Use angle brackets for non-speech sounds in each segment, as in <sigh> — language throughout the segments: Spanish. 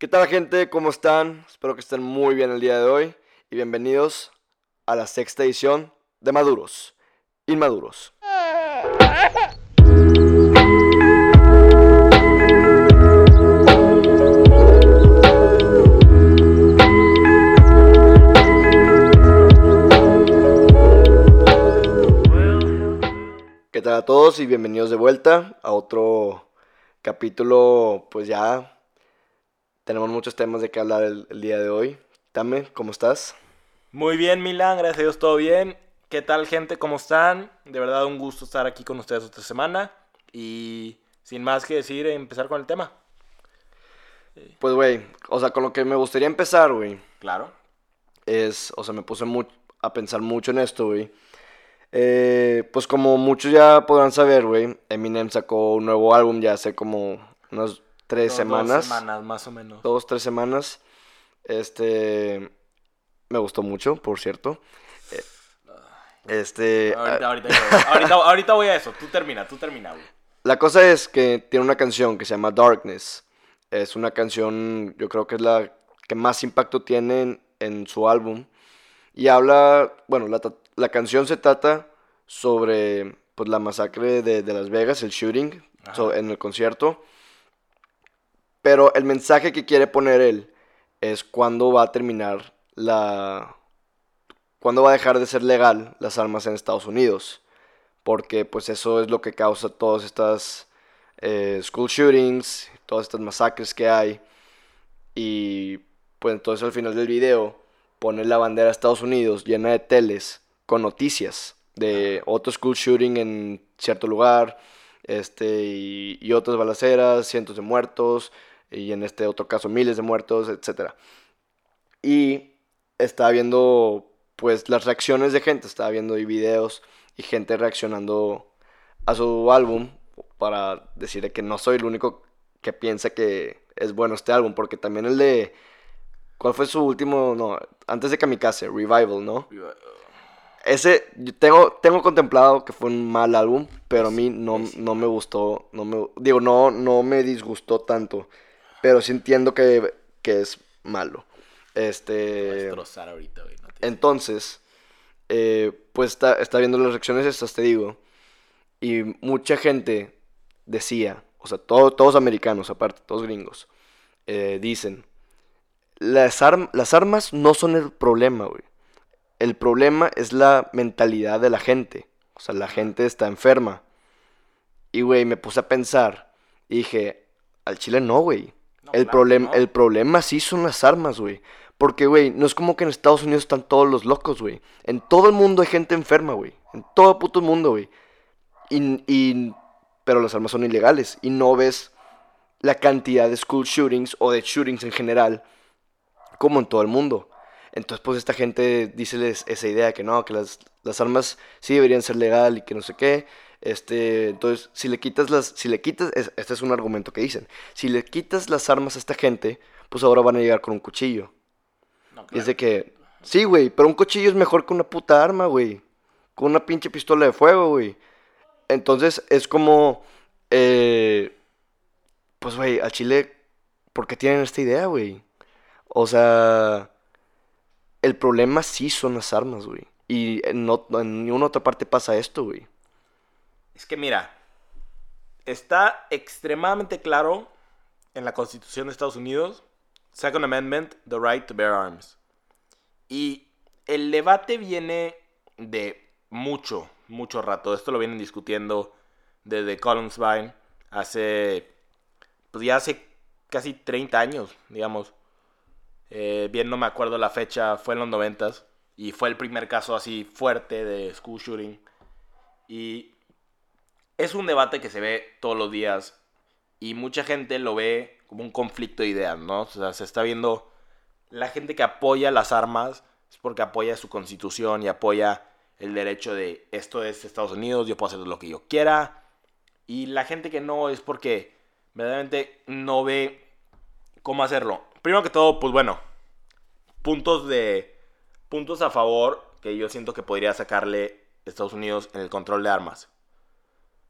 ¿Qué tal gente? ¿Cómo están? Espero que estén muy bien el día de hoy y bienvenidos a la sexta edición de Maduros, Inmaduros. ¿Qué tal a todos y bienvenidos de vuelta a otro capítulo? Pues ya tenemos muchos temas de que hablar el, el día de hoy. Tame, ¿cómo estás? Muy bien, Milan, gracias a Dios, todo bien. ¿Qué tal, gente? ¿Cómo están? De verdad, un gusto estar aquí con ustedes esta semana. Y sin más que decir, empezar con el tema. Pues, güey, o sea, con lo que me gustaría empezar, güey, Claro. es, o sea, me puse mu- a pensar mucho en esto, güey. Eh, pues como muchos ya podrán saber, güey, Eminem sacó un nuevo álbum ya hace como unas tres Dos- semanas. Dos semanas, más o menos. Dos, tres semanas. Este, me gustó mucho, por cierto. Eh, Este, Ahorita, ahorita, ahorita, ahorita voy a eso. Tú termina, tú termina, güey. La cosa es que tiene una canción que se llama Darkness. Es una canción, yo creo que es la que más impacto tiene en, en su álbum. Y habla, bueno, la, la canción se trata sobre pues, la masacre de, de Las Vegas, el shooting so- en el concierto. Pero el mensaje que quiere poner él es cuándo va a terminar la... cuándo va a dejar de ser legal las armas en Estados Unidos porque pues eso es lo que causa todas estas eh, school shootings, todas estas masacres que hay. Y pues entonces al final del video pone la bandera de Estados Unidos llena de teles con noticias de otro school shooting en cierto lugar, este, y, y otras balaceras, cientos de muertos, y en este otro caso miles de muertos, etc. Y estaba viendo pues las reacciones de gente, estaba viendo videos y gente reaccionando a su álbum para decirle que no soy el único que piensa que es bueno este álbum, porque también el de... ¿Cuál fue su último? No, antes de Kamikaze, Revival, ¿no? Ese, yo tengo, tengo contemplado que fue un mal álbum, pero a mí no, no me gustó, no me, digo, no, no me disgustó tanto, pero sí entiendo que, que es malo. Este... destrozar ahorita, güey. no Entonces, eh, pues está, está viendo las reacciones estas, te digo. Y mucha gente decía, o sea, todo- todos americanos, aparte, todos gringos, eh, dicen, las, las armas no son el problema, güey. El problema es la mentalidad de la gente. O sea, la gente está enferma. Y, güey, me puse a pensar y dije, al chile no, güey. No, el, claro no. el problema sí son las armas, güey. Porque, güey, no es como que en Estados Unidos están todos los locos, güey. En todo el mundo hay gente enferma, güey. En todo puto el mundo, güey. Y, y- pero las armas son ilegales. Y no ves la cantidad de school shootings o de shootings en general como en todo el mundo. Entonces, pues esta gente dice esa idea que no, que las, las armas sí deberían ser legal y que no sé qué. Este, entonces, si le quitas las, si le quitas, es- este es un argumento que dicen, si le quitas las armas a esta gente, pues ahora van a llegar con un cuchillo. No, Y es de que, sí, güey, pero un cuchillo es mejor que una puta arma, güey. Con una pinche pistola de fuego, güey. Entonces es como, eh, pues, güey, al chile, ¿por qué tienen esta idea, güey? O sea, el problema sí son las armas, güey. Y en, no- en ninguna otra parte pasa esto, güey. Es que mira, está extremadamente claro en la Constitución de Estados Unidos, Second Amendment, the right to bear arms. Y el debate viene de mucho, mucho rato. Esto lo vienen discutiendo desde Columbine hace, pues ya hace casi 30 años, digamos. Eh, bien no me acuerdo la fecha, fue en los 90 y fue el primer caso así fuerte de school shooting. Y es un debate que se ve todos los días y mucha gente lo ve como un conflicto de ideas, ¿no? O sea, se está viendo la gente que apoya las armas es porque apoya su constitución y apoya el derecho de esto es Estados Unidos, yo puedo hacer lo que yo quiera. Y la gente que no es porque verdaderamente no ve cómo hacerlo. Primero que todo, pues bueno, puntos de puntos a favor que yo siento que podría sacarle Estados Unidos en el control de armas.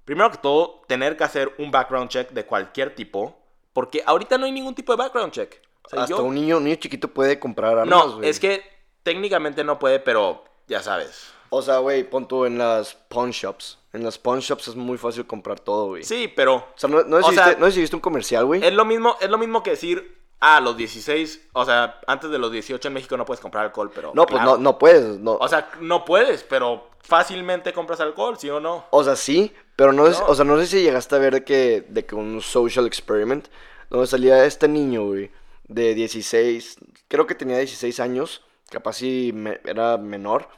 Primero que todo, tener que hacer un background check de cualquier tipo, porque ahorita no hay ningún tipo de background check. O sea, Hasta yo- un niño, un niño chiquito puede comprar armas, No, güey. es que técnicamente no puede, pero ya sabes. O sea, güey, pon tú en las pawn shops. En las pawn shops es muy fácil comprar todo, güey. Sí, pero O sea, no, no, O sea, viste un comercial, güey. es lo mismo, es lo mismo que decir, ah, los 16, o sea, antes de los 18 en México no puedes comprar alcohol, pero No, pues no, no puedes. No. O sea, no puedes, pero fácilmente compras alcohol, ¿sí o no? O sea, sí, pero no, es- No. o sea, no sé si llegaste a ver de que, de que un social experiment, donde salía este niño, güey, de 16, creo que tenía 16 años, capaz si me- era menor,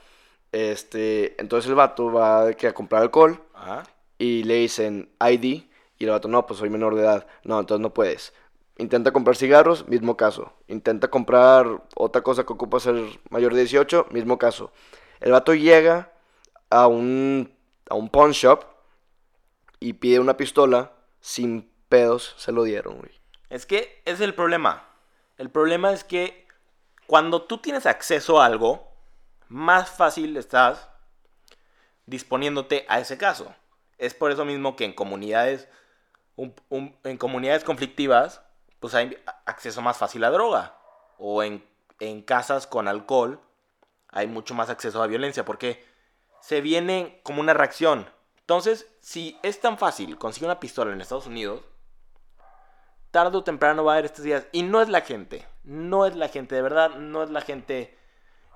este, entonces el vato va de que a comprar alcohol Ajá. y le dicen ID y el vato, no, pues soy menor de edad, no, entonces no puedes. Intenta comprar cigarros, mismo caso. Intenta comprar otra cosa que ocupa ser mayor de 18, mismo caso. El vato llega a un, a un pawn shop y pide una pistola, sin pedos se lo dieron, güey. Es que es el problema. El problema es que cuando tú tienes acceso a algo, más fácil estás disponiéndote a ese caso. Es por eso mismo que en comunidades, un- un- en comunidades conflictivas, pues hay acceso más fácil a droga. O en, en casas con alcohol hay mucho más acceso a violencia porque se viene como una reacción. Entonces, si es tan fácil conseguir una pistola en Estados Unidos, tarde o temprano va a haber estos días. Y no es la gente, no es la gente, de verdad, no es la gente.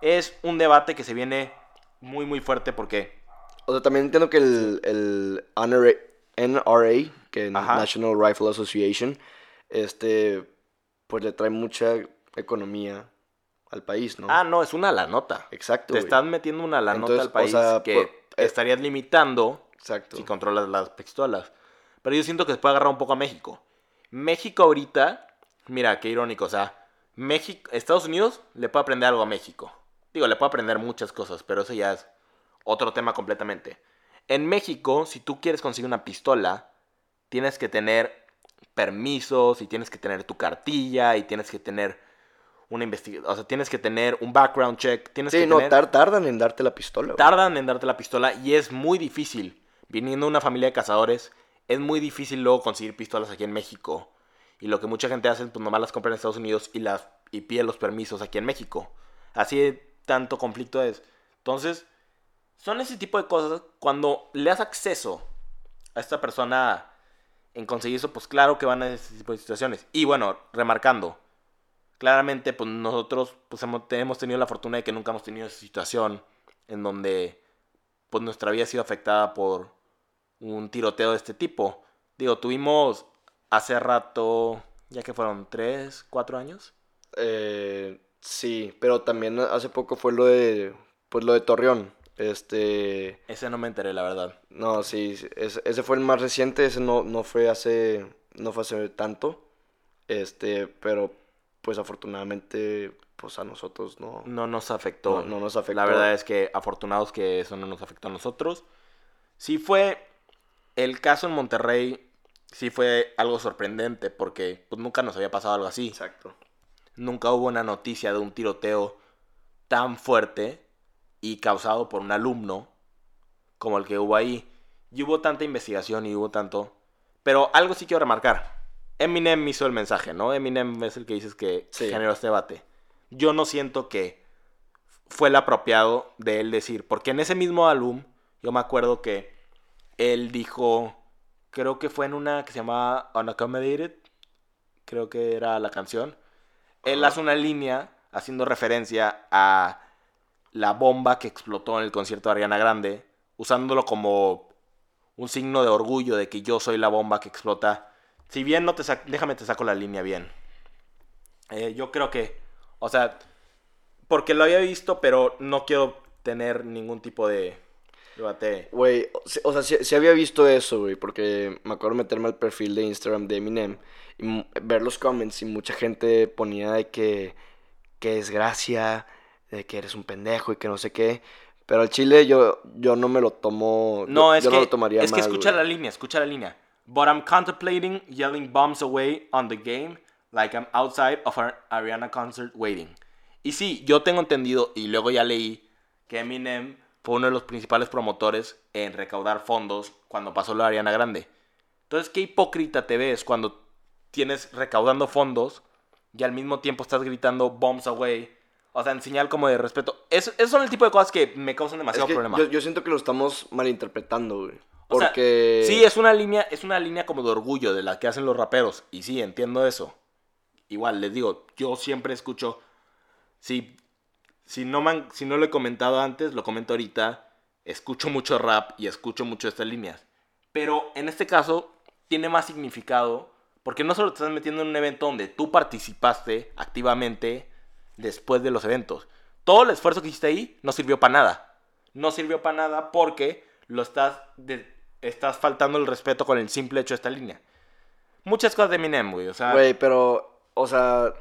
Es un debate que se viene muy, muy fuerte porque O sea, también entiendo que el, el NRA, NRA, que es. National Rifle Association, este, pues le trae mucha economía al país, ¿no? Ah, no, es una la nota. Exacto. Te güey. estás metiendo una la nota al o país sea, que por- eh, estarías limitando Exacto. si controlas las pistolas. Pero yo siento que se puede agarrar un poco a México. México ahorita, mira, qué irónico, o sea, México, Estados Unidos le puede aprender algo a México. Digo, le puede aprender muchas cosas, pero eso ya es otro tema completamente. En México, si tú quieres conseguir una pistola, tienes que tener permisos y tienes que tener tu cartilla y tienes que tener una investigación, o sea, tienes que tener un background check, tienes Sí, que no, tener tar- tardan en darte la pistola. güey. tardan en darte la pistola y es muy difícil. Viniendo de una familia de cazadores, es muy difícil luego conseguir pistolas aquí en México. Y lo que mucha gente hace, pues nomás las compra en Estados Unidos y las y pide los permisos aquí en México. Así de tanto conflicto es. Entonces, son ese tipo de cosas cuando le das acceso a esta persona en conseguir eso, pues claro que van a ese tipo de situaciones. Y bueno, remarcando, claramente pues nosotros pues hemos, hemos tenido la fortuna de que nunca hemos tenido esa situación en donde pues nuestra vida ha sido afectada por un tiroteo de este tipo. Digo, tuvimos hace rato, ya que fueron tres, cuatro años. Eh, sí, pero también hace poco fue lo de, pues lo de Torreón. Este, Ese no me enteré, la verdad. no, sí, ese, ese fue el más reciente, ese no, no fue hace, no fue hace tanto. Este, pero pues afortunadamente, pues a nosotros no. No nos afectó. No- no nos afectó. La verdad es que afortunados que eso no nos afectó a nosotros. Sí fue el caso en Monterrey, sí fue algo sorprendente porque pues, nunca nos había pasado algo así. Exacto. Nunca hubo una noticia de un tiroteo tan fuerte y causado por un alumno como el que hubo ahí. Y hubo tanta investigación y hubo tanto... Pero algo sí quiero remarcar. Eminem hizo el mensaje, ¿no? Eminem es el que dices que Sí. generó este debate. Yo no siento que fue el apropiado de él decir, porque en ese mismo álbum, yo me acuerdo que él dijo, creo que fue en una que se llamaba Unaccommodated, creo que era la canción. Él hace una línea haciendo referencia a la bomba que explotó en el concierto de Ariana Grande, usándolo como un signo de orgullo de que yo soy la bomba que explota. Si bien no te sac- déjame te saco la línea bien. Eh, yo creo que, o sea, porque lo había visto, pero no quiero tener ningún tipo de debate. Güey, o se- sea, sí, sí había visto eso, güey, porque me acuerdo meterme al perfil de Instagram de Eminem y ver los comments y mucha gente ponía de que, que desgracia, de que eres un pendejo y que no sé qué. Pero al chile yo, yo no me lo tomo. No, yo, es yo que, no lo tomaría es que escucha güey. la línea, escucha la línea. But I'm contemplating yelling bombs away on the game like I'm outside of an Ariana concert waiting. Y sí, yo tengo entendido y luego ya leí que Eminem fue uno de los principales promotores en recaudar fondos cuando pasó la Ariana Grande. Entonces, qué hipócrita te ves cuando tienes recaudando fondos y al mismo tiempo estás gritando bombs away. O sea, en señal como de respeto. Es- Esos son el tipo de cosas que me causan Es demasiado que problema. yo, yo siento que lo estamos malinterpretando, güey. O sea, Porque... Sí, es una línea, es una línea como de orgullo de la que hacen los raperos. Y sí, entiendo eso. Igual, les digo, yo siempre escucho. Si, si, no, man, si no lo he comentado antes, lo comento ahorita. Escucho mucho rap y escucho mucho estas líneas. Pero en este caso, tiene más significado. Porque no solo te estás metiendo en un evento donde tú participaste activamente después de los eventos. Todo el esfuerzo que hiciste ahí no sirvió para nada. No sirvió para nada porque lo estás, estás faltando el respeto con el simple hecho de esta línea. Muchas cosas de Eminem, güey. O sea, Güey, pero, o sea,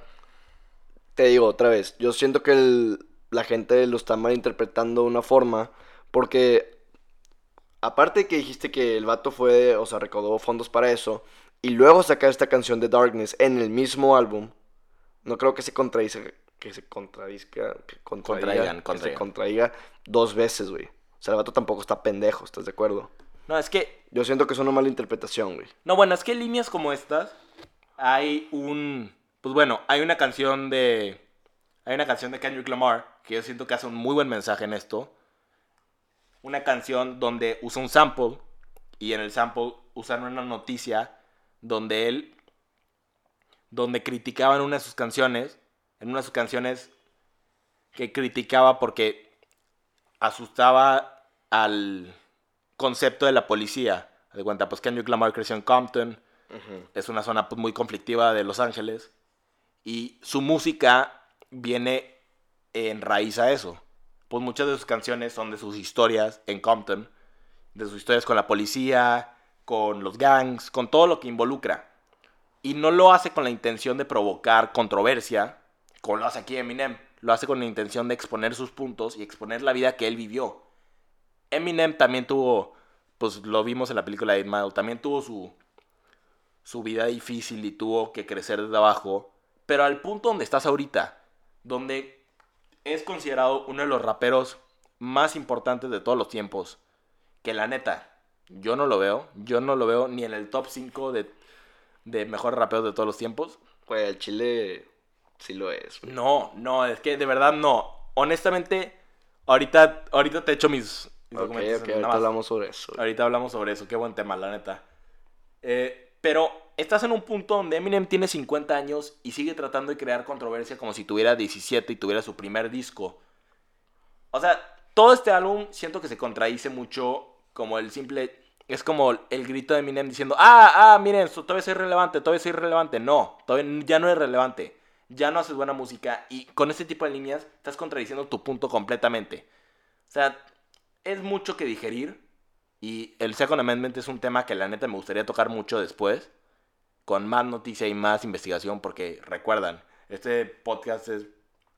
te digo otra vez, yo siento que la gente lo está malinterpretando de una forma, porque aparte que dijiste que el vato fue, o sea, recaudó fondos para eso, y luego sacar esta canción de Darkness en el mismo álbum, no creo que se contradiga, que se contradizca, que contradiga, Contraigan, que se contradiga dos veces, güey. O sea, el vato tampoco está pendejo, ¿estás de acuerdo? no, es que Yo siento que es una mala interpretación, güey. No, bueno, es que líneas como estas hay un pues bueno, hay una canción de hay una canción de Kendrick Lamar que yo siento que hace un muy buen mensaje en esto. Una canción donde usa un sample y en el sample usan una noticia donde él donde criticaba en una de sus canciones, en una de sus canciones que criticaba porque asustaba al concepto de la policía. De cuenta, pues Kendrick Lamar creció en Compton, es una zona pues, muy conflictiva de Los Ángeles, y su música viene en raíz a eso. Pues muchas de sus canciones son de sus historias en Compton, de sus historias con la policía, con los gangs, con todo lo que involucra. Y no lo hace con la intención de provocar controversia, como lo hace aquí Eminem. Lo hace con la intención de exponer sus puntos y exponer la vida que él vivió. Eminem también tuvo, pues lo vimos en la película de 8 Mile, también tuvo su, su vida difícil y tuvo que crecer desde abajo. Pero al punto donde estás ahorita, donde es considerado uno de los raperos más importantes de todos los tiempos, que la neta, yo no lo veo, yo no lo veo ni en el top 5 de, de mejores raperos de todos los tiempos. Güey, el chile sí lo es, güey. No, no, es que de verdad no. Honestamente, ahorita, ahorita te echo mis, mis Ok, documentos. ahorita hablamos sobre eso. güey. Ahorita hablamos sobre eso, qué buen tema, la neta. Eh, pero estás en un punto donde Eminem tiene 50 años y sigue tratando de crear controversia como si tuviera 17 y tuviera su primer disco. O sea, todo este álbum siento que se contradice mucho como el simple... Es como el grito de Eminem diciendo, ah, ah, miren, todavía soy relevante, todavía soy relevante. No, todavía ya no es relevante. Ya no haces buena música y con este tipo de líneas estás contradiciendo tu punto completamente. O sea, es mucho que digerir y el Second Amendment es un tema que la neta me gustaría tocar mucho después, con más noticia y más investigación, porque recuerdan, este podcast es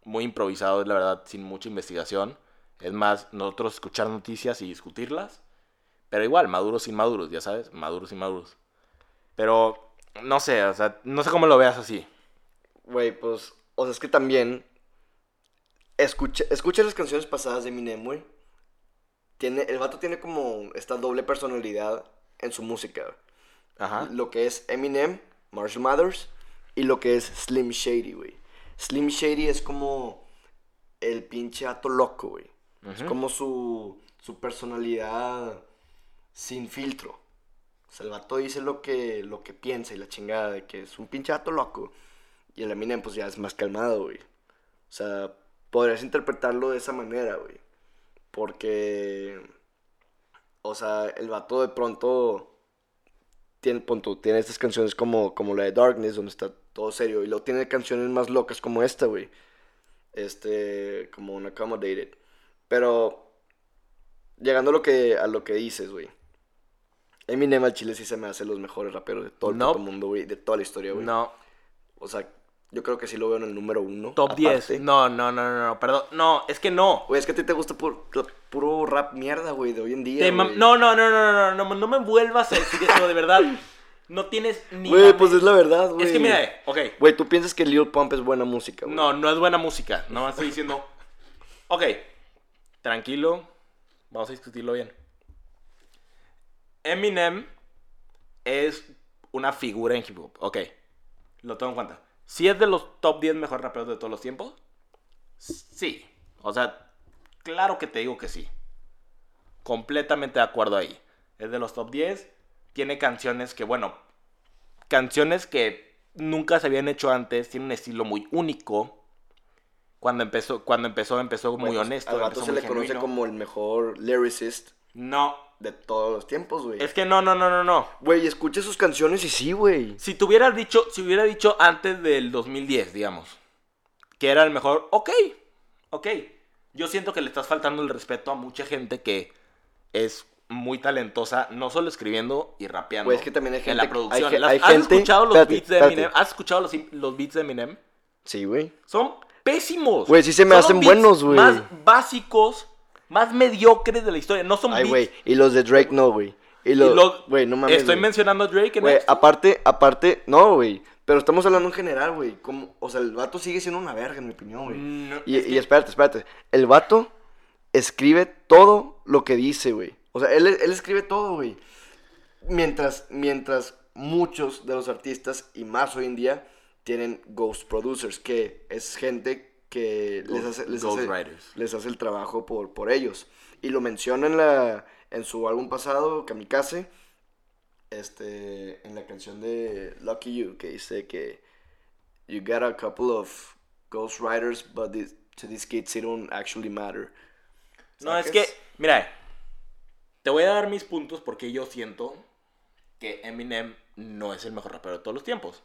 muy improvisado, es la verdad, sin mucha investigación. Es más, nosotros escuchar noticias y discutirlas, pero igual, maduros sin maduros, ya sabes, maduros sin maduros. Pero, no sé, o sea, no sé cómo lo veas así. Güey, pues, o sea, es que también escucha, escucha las canciones pasadas de Eminem, güey. Tiene, el vato tiene como esta doble personalidad en su música. Ajá. Lo que es Eminem, Marshall Mathers, y lo que es Slim Shady, güey. Slim Shady es como el pinche ato loco, güey. Es como su, su personalidad sin filtro. O sea, el vato dice lo que, lo que piensa y la chingada de que es un pinche ato loco. Y el Eminem, pues ya es más calmado, güey. O sea, podrías interpretarlo de esa manera, güey. Porque, o sea, el vato de pronto tiene, pon tú, tiene estas canciones como, como la de Darkness, donde está todo serio. Y luego tiene canciones más locas como esta, güey. Este, como un Accommodated. Pero, llegando a lo que, a lo que dices, güey. Eminem al chile sí se me hace los mejores raperos de todo el mundo, güey. De toda la historia, güey. No, O sea, yo creo que sí lo veo en el número uno. top aparte. 10. No, no, no, no, no, perdón. No, es que no. Güey, es que a ti te gusta pu- puro rap mierda, güey, de hoy en día. Güey. no, no, no, no, no, no, no me vuelvas a decir eso, de verdad. No tienes ni. Güey, pues es la verdad, güey. Es que mira, eh, ok. Güey, tú piensas que Lil Pump es buena música, güey. No, no es buena música. No estoy diciendo. Ok, tranquilo. Vamos a discutirlo bien. Eminem es una figura en hip hop. Ok, lo tengo en cuenta. ¿Sí es de los top 10 mejores raperos de todos los tiempos? Sí. O sea, claro que te digo que sí. Completamente de acuerdo ahí. Es de los top 10. Tiene canciones que, bueno, canciones que nunca se habían hecho antes. Tiene un estilo muy único. Cuando empezó, cuando empezó, empezó muy Bueno, honesto. Al vato se le conoce como el mejor lyricist No. de todos los tiempos, güey. Es que no, no, no, no, no. Güey, escucha sus canciones y sí, güey. Si te hubieras dicho, si hubiera dicho antes del 2010, digamos, que era el mejor, ok, ok. Yo siento que le estás faltando el respeto a mucha gente que es muy talentosa, no solo escribiendo y rapeando. Güey, es que también hay En gente la que- producción. hay hay ¿Has gente- escuchado los espérate, beats de. Eminem? ¿Has escuchado los, los beats de Eminem? Sí, güey. Son pésimos. Güey, sí se me Son hacen buenos, güey. Más básicos, más mediocres de la historia. No son Ay, güey. Y los de Drake no, güey. Y los. lo- Güey, no mames. Estoy mencionando a Drake en Güey, aparte, aparte, no, güey. Pero estamos hablando en general, güey. O sea, el vato sigue siendo una verga, en mi opinión, güey. No, y, es y que- espérate, espérate. El vato escribe todo lo que dice, güey. O sea, él, él escribe todo, güey. Mientras, mientras muchos de los artistas, y más hoy en día, tienen ghost producers, que es gente que les hace, les ghost hace, writers. les hace el trabajo por, por ellos. Y lo menciona en, la, en su álbum pasado, Kamikaze, este, en la canción de Lucky You, que dice que you got a couple of ghost writers, but this, to these kids it don't actually matter. No, es que, mira, te voy a dar mis puntos porque yo siento que Eminem no es el mejor rapero de todos los tiempos.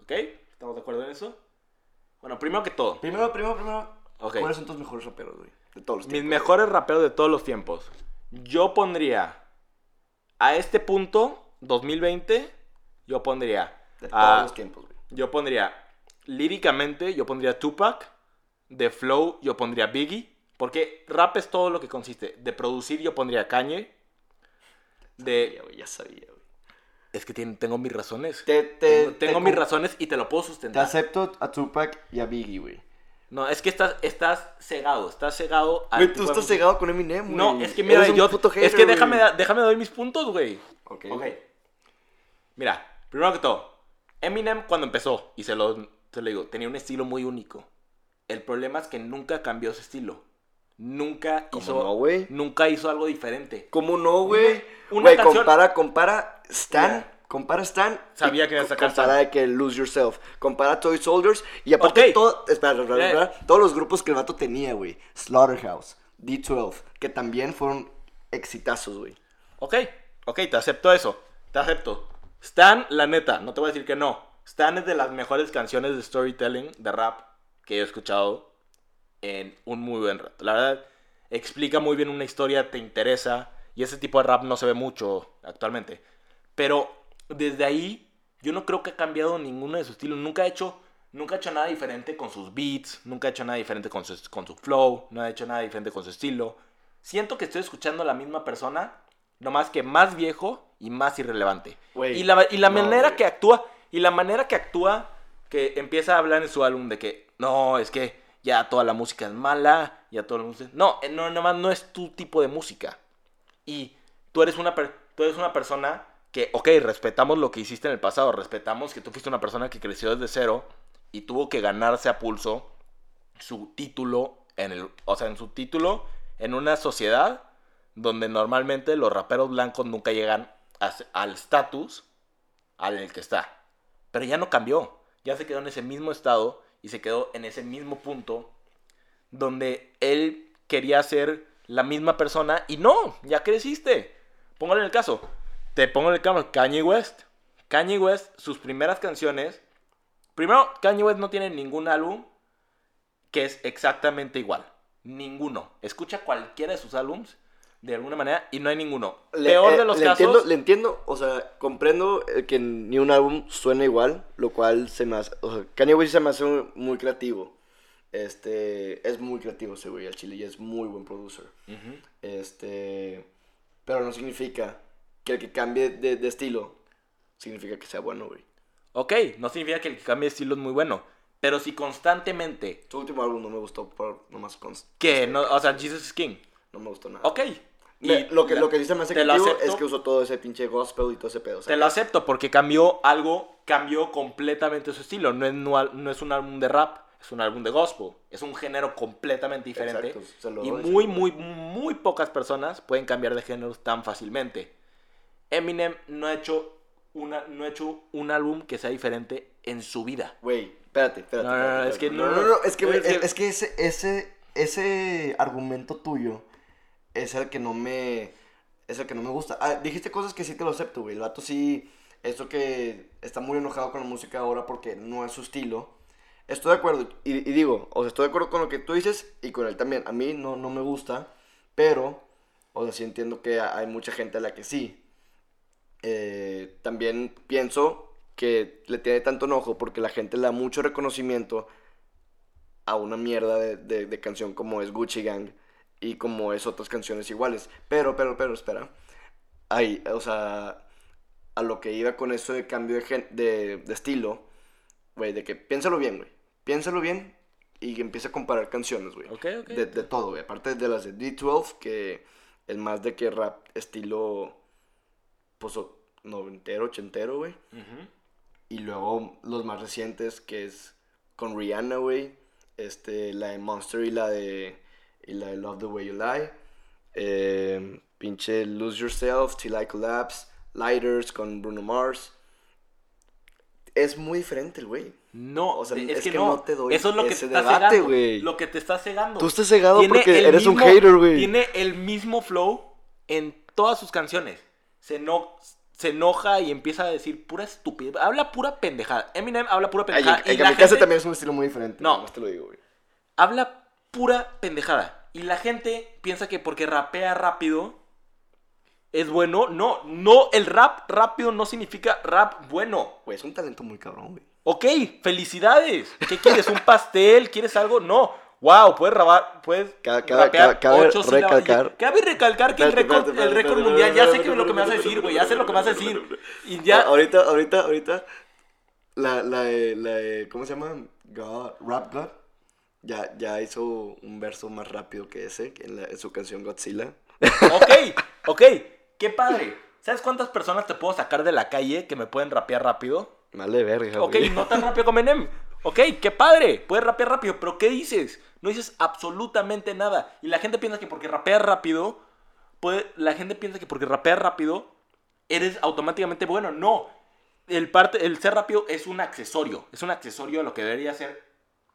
¿Ok? ¿Estamos de acuerdo en eso? Bueno, primero que todo, Primero, primero, primero. ¿Cuáles son tus mejores raperos, güey? De todos los mis tiempos. mejores raperos de todos los tiempos. Yo pondría a este punto, 2020, yo pondría De a- todos los tiempos, güey. Yo pondría, líricamente, yo pondría Tupac. De flow, yo pondría Biggie. Porque rap es todo lo que consiste. De producir, yo pondría Kanye. De... Ya sabía, güey. Es que tengo mis razones. Te, te, tengo tengo te mis razones y te lo puedo Te sustentar. acepto a Tupac y a Biggie, güey. No, es que estás, estás cegado. Estás cegado al Güey, tú estás cegado con Eminem, güey. No, es que mira, Eres un yo... puto es que déjame, güey. déjame doy mis puntos, güey. Ok. Ok. Mira, primero que todo, Eminem cuando empezó, y se lo, se lo digo, tenía un estilo muy único. El problema es que nunca cambió ese estilo. Nunca ¿Cómo hizo. no, güey? Nunca hizo algo diferente. ¿Cómo no, güey? Una Güey, canción- compara, compara Stan, compara Stan. Sabía que iba a sacar Compara Stan. de que Lose Yourself. Compara Toy Soldiers. Y aparte todo, espera, espera, Eh. espera, todos los grupos que el vato tenía, güey. Slaughterhouse, D12, que también fueron exitazos, güey. Ok, ok, te acepto eso. Te acepto. Stan, la neta, no te voy a decir que no. Stan es de las mejores canciones de storytelling, de rap, que yo he escuchado en un muy buen rato. La verdad, explica muy bien una historia, te interesa. Y ese tipo de rap no se ve mucho actualmente. Pero desde ahí, yo no creo que ha cambiado ninguno de sus estilos. Nunca ha hecho, nunca ha hecho nada diferente con sus beats. Nunca ha hecho nada diferente con su, con su flow. No ha hecho nada diferente con su estilo. Siento que estoy escuchando a la misma persona, nomás que más viejo y más irrelevante. Güey, y la, y la no, manera güey. que actúa, y la manera que actúa, que empieza a hablar en su álbum de que, no, es que ya toda la música es mala, ya todo la música... No, eh, no, nomás no es tu tipo de música. Y tú eres una, tú eres una persona que, ok, respetamos lo que hiciste en el pasado, respetamos que tú fuiste una persona que creció desde cero y tuvo que ganarse a pulso su título en el, o sea, en su título en una sociedad donde normalmente los raperos blancos nunca llegan al estatus al que está. Pero ya no cambió, ya se quedó en ese mismo estado y se quedó en ese mismo punto donde él quería ser la misma persona y no, ya creciste. Póngale el caso. Te pongo en el caso Kanye West. Kanye West, sus primeras canciones. Primero, Kanye West no tiene ningún álbum que es exactamente igual. Ninguno. Escucha cualquiera de sus álbums de alguna manera y no hay ninguno. Le- Peor eh, de los le casos. Entiendo, le entiendo, o sea, comprendo eh, que ni un álbum suena igual, lo cual se me hace, o sea, Kanye West se me hace muy, muy creativo. Este, es muy creativo ese güey, al chile, y es muy buen producer. Este, pero no significa que el que cambie de, de estilo significa que sea bueno, güey. Ok, no significa que el que cambie de estilo es muy bueno. Pero si constantemente. Su último álbum no me gustó por nomás con... Que no, o sea, Jesus is King. No me gustó nada. Ok. Y lo, que, la- lo que dice más efectivo acepto. es que usó todo ese pinche gospel y todo ese pedo. Te lo acepto porque cambió algo, cambió completamente su estilo. No es, no, no es un álbum de rap, es un álbum de gospel. Es un género completamente diferente. Exacto, y muy, muy, muy pocas personas pueden cambiar de géneros tan fácilmente. Eminem no ha hecho, una, no ha hecho un álbum que sea diferente en su vida. Güey, espérate, espérate. No, no, no, es que espérate. no, no, no, es que, es ese, ese argumento tuyo es el que no me, es el que no me gusta. Ah, dijiste cosas que sí te lo acepto, güey. El vato sí, eso que está muy enojado con la música ahora porque no es su estilo. Estoy de acuerdo, y, digo, o sea, estoy de acuerdo con lo que tú dices y con él también. A mí no, no me gusta, pero, o sea, sí entiendo que hay mucha gente a la que sí. Eh, también pienso que le tiene tanto enojo porque la gente le da mucho reconocimiento a una mierda de- de canción como es Gucci Gang y como es otras canciones iguales. Pero, pero, pero, espera. Ahí, o sea, a lo que iba con eso de cambio de, gen- de, de estilo, güey, de que piénsalo bien, güey. Piénsalo bien y que empiece a comparar canciones, güey. Ok, ok. De, de todo, güey. Aparte de las de D12, que es más de que rap estilo, pues, o- noventero, ochentero, güey. Y luego los más recientes, que es con Rihanna, güey. Este, la de Monster y la de, y la de Love the Way You Lie. Eh, pinche Lose Yourself, Till I Collapse. Lighters con Bruno Mars. Es muy diferente el güey. No, O sea, es, es que, que no. te doy Eso es lo que ese te está debate, cegando. güey. Lo que te está cegando. Tú estás cegado Tiene porque eres un hater, güey. Tiene el mismo flow en todas sus canciones. Se, no, se enoja y empieza a decir pura estupidez. Habla pura pendejada. Eminem habla pura Ay, pendejada. en, y en la Kamikaze gente también es un estilo muy diferente. No. No. Más te lo digo, güey. habla pura pendejada. Y la gente piensa que porque rapea rápido es bueno. No, no, el rap rápido no significa rap bueno. Güey, es un talento muy cabrón, güey. Ok, felicidades. ¿Qué quieres? ¿Un pastel? ¿Quieres algo? No. Wow, puedes rabar, puedes Ca- cabe- rapear ca- cabe ocho recalcar- Cabe recalcar que el récord, el récord mundial, ya sé que lo que me vas a decir, güey, ya sé lo que me vas a decir. Y ya, Ahorita, ahorita, ahorita. La, la, la ¿Cómo se llama? God, Rap God. Ya, ya hizo un verso más rápido que ese en, la- en su canción Godzilla. ok, ok, qué padre. ¿Sabes cuántas personas te puedo sacar de la calle que me pueden rapear rápido? Vale, verga, Ok, güey. no tan rápido como Eminem. Ok, qué padre, puedes rapear rápido, pero ¿qué dices? No dices absolutamente nada. Y la gente piensa que porque rapeas rápido, puede, la gente piensa que porque rapeas rápido, eres automáticamente bueno. No, el, parte, el ser rápido es un accesorio. Es un accesorio a lo que debería ser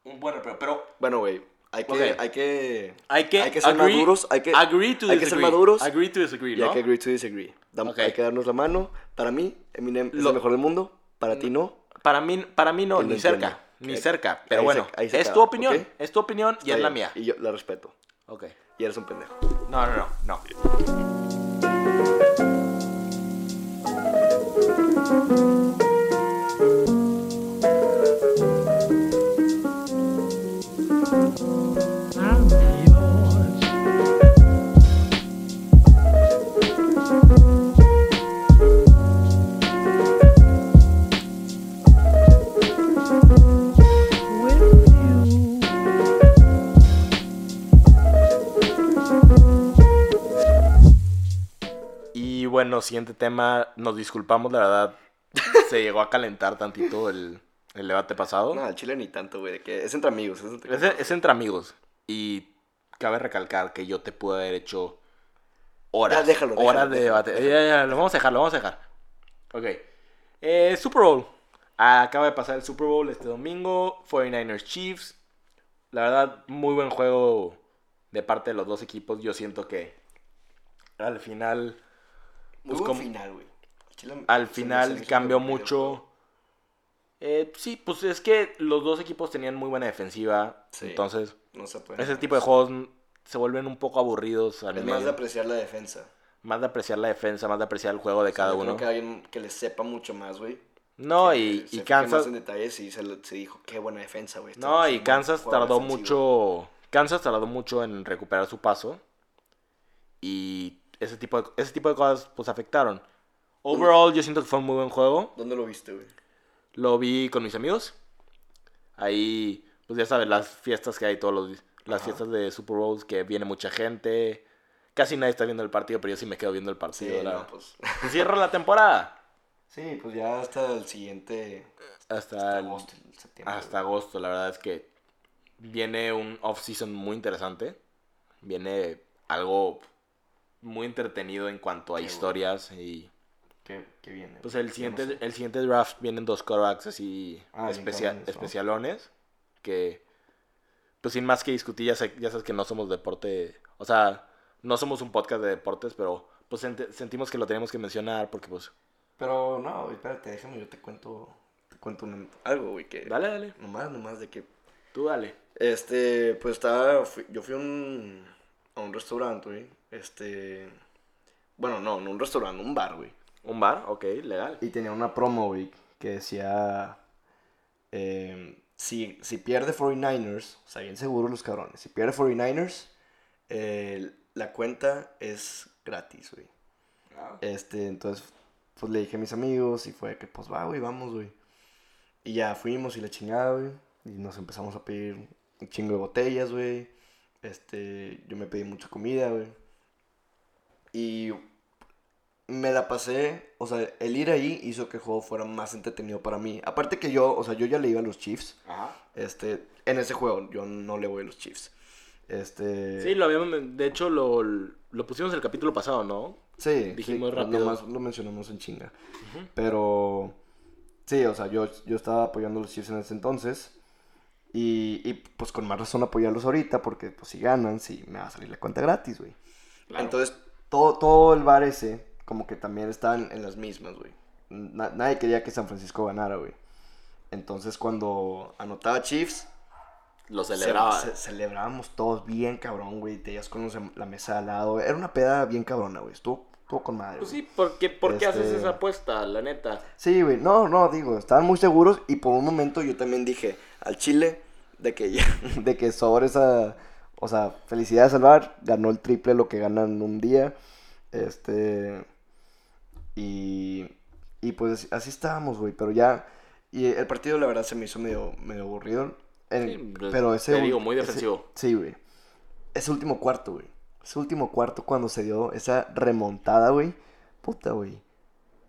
un buen rapero. Pero Bueno, güey. Hay que, Ok. hay que. hay que, Hay que ser agree- maduros. Hay que, agree to hay que ser maduros. Agree to disagree, Y ¿no? hay que agree to disagree. Dam- Ok. Hay que darnos la mano. Para mí, Eminem es Lo- el mejor del mundo. Para ti no. Para mí, para mí no, ni cerca. Ni cerca. Pero ahí bueno, se- se es tu opinión. ¿ok? Es tu opinión y es la mía. Y yo la respeto. Ok. Y eres un pendejo. No, no, no, no. Bueno, siguiente tema. Nos disculpamos, la verdad. <laughs> Se llegó a calentar tantito el, el debate pasado. No, al chile ni tanto, güey. que Es entre amigos. Es entre... Es, es entre amigos. Y cabe recalcar que yo te pude haber hecho horas. Ya, déjalo, déjalo, horas de déjalo, debate. Ya, ya, lo vamos a dejar, lo vamos a dejar. Ok. Eh, Super Bowl. Acaba de pasar el Super Bowl este domingo. 49ers Chiefs. La verdad, muy buen juego de parte de los dos equipos. Yo siento que al final, pues, buen como- final, güey. Chile- al final cambió mucho. Eh, sí, pues es que los dos equipos tenían muy buena defensiva. Sí. Entonces, No se puede. ese tipo de juegos se vuelven un poco aburridos al Es medio. más de apreciar la defensa. Más de apreciar la defensa, más de apreciar el juego de cada Yo creo uno. que alguien que le sepa mucho más, güey. No, que y, se y Kansas. más en detalles y se, dijo, qué buena defensa, güey. No, y Kansas tardó defensivo". mucho. Kansas tardó mucho en recuperar su paso. Y ese tipo de, ese tipo de cosas pues afectaron. Overall, yo siento que fue un muy buen juego. ¿Dónde lo viste, güey? Lo vi con mis amigos. Ahí, pues ya sabes, las fiestas que hay todos los las Ajá. fiestas de Super Bowls que viene mucha gente, casi nadie está viendo el partido, pero yo sí me quedo viendo el partido. Sí, la- no, pues. <laughs> Cierra la temporada. Sí, pues ya hasta el siguiente. Hasta, Hasta el- agosto, septiembre. hasta agosto, la verdad es que viene un off-season muy interesante. Viene algo muy entretenido en cuanto a Qué bueno. historias y ¿Qué, qué viene? pues el Ya siguiente no sé. el siguiente draft vienen dos quarterbacks así Ah, bien especia- cabrones, ¿no? especialones que pues sin más que discutir ya, sé- ya sabes que no somos deporte, o sea, no somos un podcast de deportes, pero pues sent- sentimos que lo tenemos que mencionar porque pues Pero no, espérate, déjame, yo te cuento. Te cuento un- algo, güey, que. dale, dale, Nomás, nomás de que. tú dale. Este, pues estaba. fui- yo fui a un. a un restaurante, güey. Este. Bueno, no, no un restaurante, un bar, güey. Un bar, ok, legal. Y tenía una promo, güey, que decía. eh, si, si pierde 49ers, o sea, bien seguro los cabrones. Si pierde 49ers, eh, la cuenta es gratis, güey. Este, entonces, pues le dije a mis amigos y fue que, pues va, güey, vamos, güey. Y ya fuimos y la chingada, güey. Y nos empezamos a pedir un chingo de botellas, güey. Este, yo me pedí mucha comida, güey. Y me la pasé, o sea, el ir ahí hizo que el juego fuera más entretenido para mí. Aparte que yo, o sea, yo ya le iba a los Chiefs. Ajá. Este, en ese juego, yo no le voy a los Chiefs. Este. Sí, lo habíamos, de hecho lo, lo pusimos el capítulo pasado, ¿no? Sí, Dijimos sí, rápido. Nomás lo mencionamos en chinga. Pero, sí, o sea, yo, yo estaba apoyando a los Chiefs en ese entonces. Y, y, pues con más razón apoyarlos ahorita porque pues si ganan, sí, me va a salir la cuenta gratis, güey. Claro. Entonces, todo, todo el bar ese, como que también estaban en las mismas, güey. Na- nadie quería que San Francisco ganara, güey. Entonces, cuando anotaba Chiefs, Lo ce- celebraba. ce- celebrábamos todos bien cabrón, güey. Te ibas con los la mesa al lado. Era una peda bien cabrona, güey. Estuvo, estuvo con madre. Pues sí, ¿por qué, por qué haces Este- esa apuesta, la neta? Sí, güey. No, no, digo, estaban muy seguros y por un momento yo también dije al Chile de que ya, <laughs> de que sobre esa, o sea, felicidades al bar, ganó el triple lo que ganan un día. Este y y pues así estábamos, güey, pero ya y el partido la verdad se me hizo medio medio aburrido. Sí, pues, pero ese te digo, muy ese- defensivo. sí, güey. Ese último cuarto, güey. Ese último cuarto cuando se dio esa remontada, güey. Puta, güey.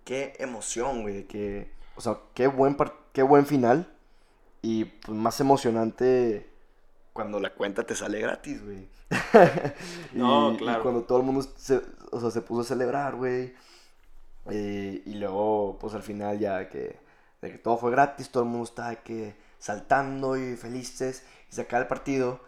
Qué emoción, güey. Que, o sea, qué buen, par- qué buen final. Y pues más emocionante cuando la cuenta te sale gratis, güey. <laughs> y, No, y claro. cuando todo el mundo se, o sea, se puso a celebrar, güey. Eh, y luego, pues al final ya que, de que todo fue gratis, todo el mundo estaba que saltando y felices. Y se acaba el partido.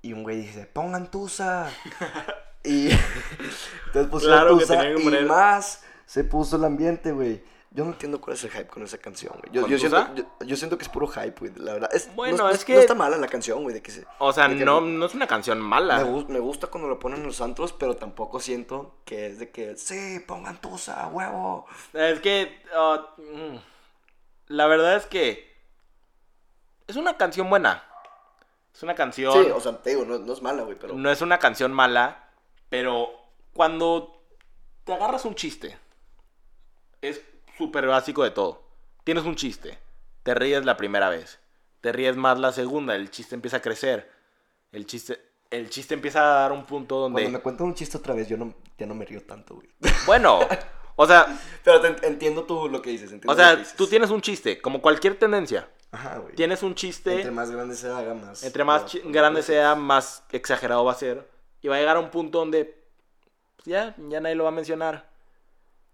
Y un güey dice, pongan tusa. <laughs> y <laughs> entonces pusieron Claro que tusa tenían que y más se puso el ambiente, güey. Yo no entiendo cuál es el hype con esa canción, güey. Yo, ¿Con yo siento, yo, yo siento que es puro hype, güey. La verdad. Es, Bueno, no, no- es que- No está mala la canción, güey. De que se, O sea, que no, no es una canción mala. me gusta cuando lo ponen en los antros, pero tampoco siento que es de que, sí, pongan tusa, huevo. Es que. ah, mm, la verdad es que. Es una canción buena. Es una canción. Sí, o sea, te digo, no, no es mala, güey, pero... No es una canción mala. Pero cuando te agarras un chiste. Es súper básico de todo. Tienes un chiste. Te ríes la primera vez. Te ríes más la segunda. El chiste empieza a crecer. El chiste. El chiste empieza a dar un punto donde. Cuando me cuentan un chiste otra vez, yo no, ya no me río tanto, güey. <laughs> Bueno. O sea. pero te- entiendo tú lo que dices, entiendo O lo que sea, dices. tú tienes un chiste. Como cualquier tendencia. Ajá, güey. Tienes un chiste. Entre más grande se haga, más... Entre más grande sea, más exagerado va a ser. Y va a llegar a un punto donde pues ya, ya nadie lo va a mencionar.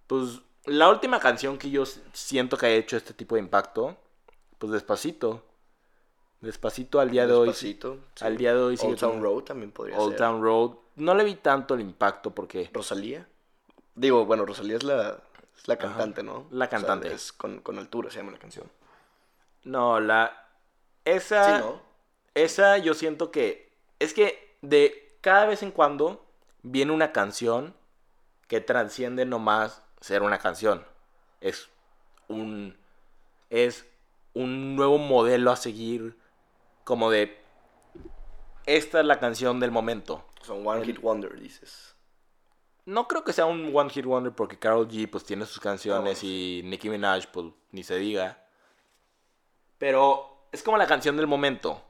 Pues la última canción que yo siento que ha hecho este tipo de impacto, pues Despacito. Despacito al día de hoy. Despacito, sí. Al día de hoy sigue Old Town Road también podría Old ser. Town Road. No le vi tanto el impacto porque Rosalía. Digo, bueno, Rosalía es la, es la cantante, ¿no? la O sea, cantante. es con, con altura se llama la canción. no, la esa Sí, ¿no? esa yo siento que es que de cada vez en cuando viene una canción que transciende nomás ser una canción. Es un es un nuevo modelo a seguir como de esta es la canción del momento. Un One Hit Wonder, dices. No creo que sea un One Hit Wonder porque Carol G pues tiene sus canciones Ah, y Nicki Minaj pues ni se diga. Pero es como la canción del momento.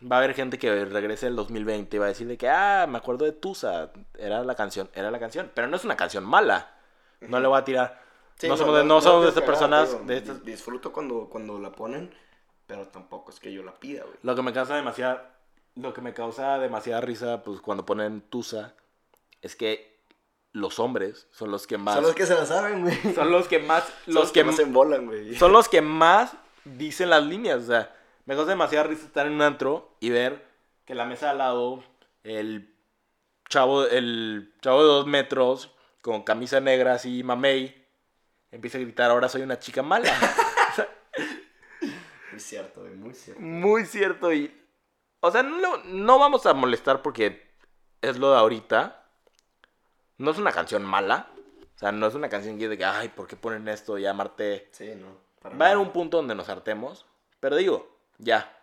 Va a haber gente que regrese el 2020 y va a decir de que, ah, me acuerdo de Tusa. Era la canción, era la canción. Pero no es una canción mala. No le voy a tirar. Sí, no, somos de, no somos de estas personas. digo, De estas, Disfruto cuando, cuando la ponen, pero tampoco es que yo la pida, güey. Lo que me causa demasiada. Lo que me causa demasiada risa, pues cuando ponen Tusa, es que los hombres son los que más. Son los que se la saben, güey. Son son los que más. los Los que que, más se embolan, güey. son los que más dicen las líneas. O sea, me causa demasiada risa estar en un antro y ver que la mesa al lado, el chavo, el chavo de dos metros, con camisa negra así, mamey, empieza a gritar, ahora soy una chica mala. <laughs> Muy cierto, muy cierto. Muy cierto y... O sea, no, no vamos a molestar porque es lo de ahorita. No es una canción mala. O sea, no es una canción que de que, ay, ¿por qué ponen esto? Ya Marte. Sí, no. Va a haber un punto donde nos hartemos. Pero digo, ya.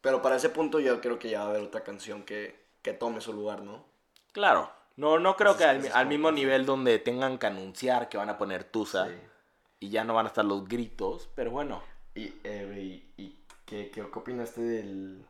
Pero para ese punto yo creo que ya va a haber otra canción que, que tome su lugar, ¿no? Claro. No, no creo que al, mismo nivel donde tengan que anunciar que van a poner Tusa. Sí. Y ya no van a estar los gritos. Pero bueno. Y, eh, güey, ¿y qué, qué, opinaste del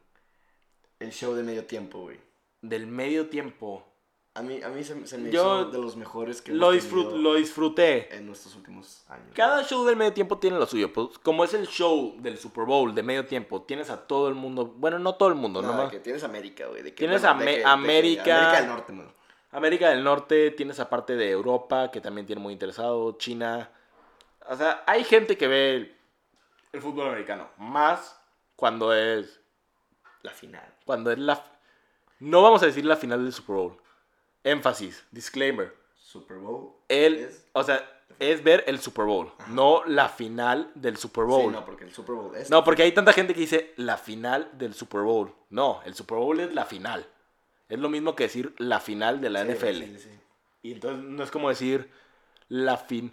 el show de medio tiempo, güey? Del medio tiempo. A mí, a mí se, se me Yo hizo de los mejores que Lo, disfrut- lo disfruté. en nuestros últimos años. Cada show del medio tiempo tiene lo suyo. Pues, como es el show del Super Bowl de medio tiempo, tienes a todo el mundo. Bueno, no todo el mundo, No, nomás. que tienes América, güey. de que, Tienes bueno, de Ame- que- de que- América. América del Norte, man. América del Norte, tienes aparte de Europa, que también tiene muy interesado, China. O sea, hay gente que ve el, el fútbol americano. Más cuando es. La final. Cuando es la. No vamos a decir la final del Super Bowl. Énfasis, disclaimer. Super Bowl. El, es- o sea, es ver el Super Bowl, no la final del Super Bowl. Sí, no, porque el Super Bowl es. No, porque hay tanta gente que dice la final del Super Bowl. No, el Super Bowl es la final. Es lo mismo que decir la final de la Sí, NFL. sí, sí. Y entonces no es como decir la fin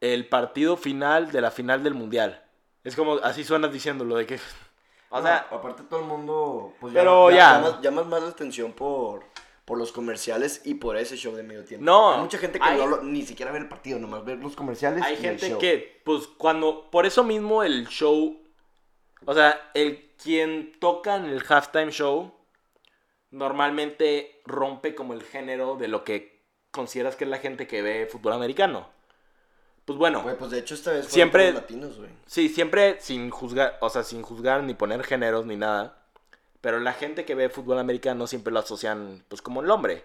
el partido final de la final del mundial. Es como así suenas diciéndolo de que <laughs> o No, sea, aparte todo el mundo. Pues, Pero ya. Llamas, llamas más la atención por, por los comerciales y por ese show de medio tiempo. No, Hay mucha gente que hay- no lo- ni siquiera ve el partido, nomás ver los comerciales. hay y el gente show. que pues cuando por eso mismo el show o sea, el quien toca en el halftime show normalmente rompe como el género de lo que consideras que es la gente que ve fútbol americano. Pues bueno, pues de hecho esta vez Siempre- latinos, güey. Sí, siempre sin juzgar, o sea, sin juzgar ni poner géneros ni nada. Pero la gente que ve fútbol americano siempre lo asocian, pues, como el hombre.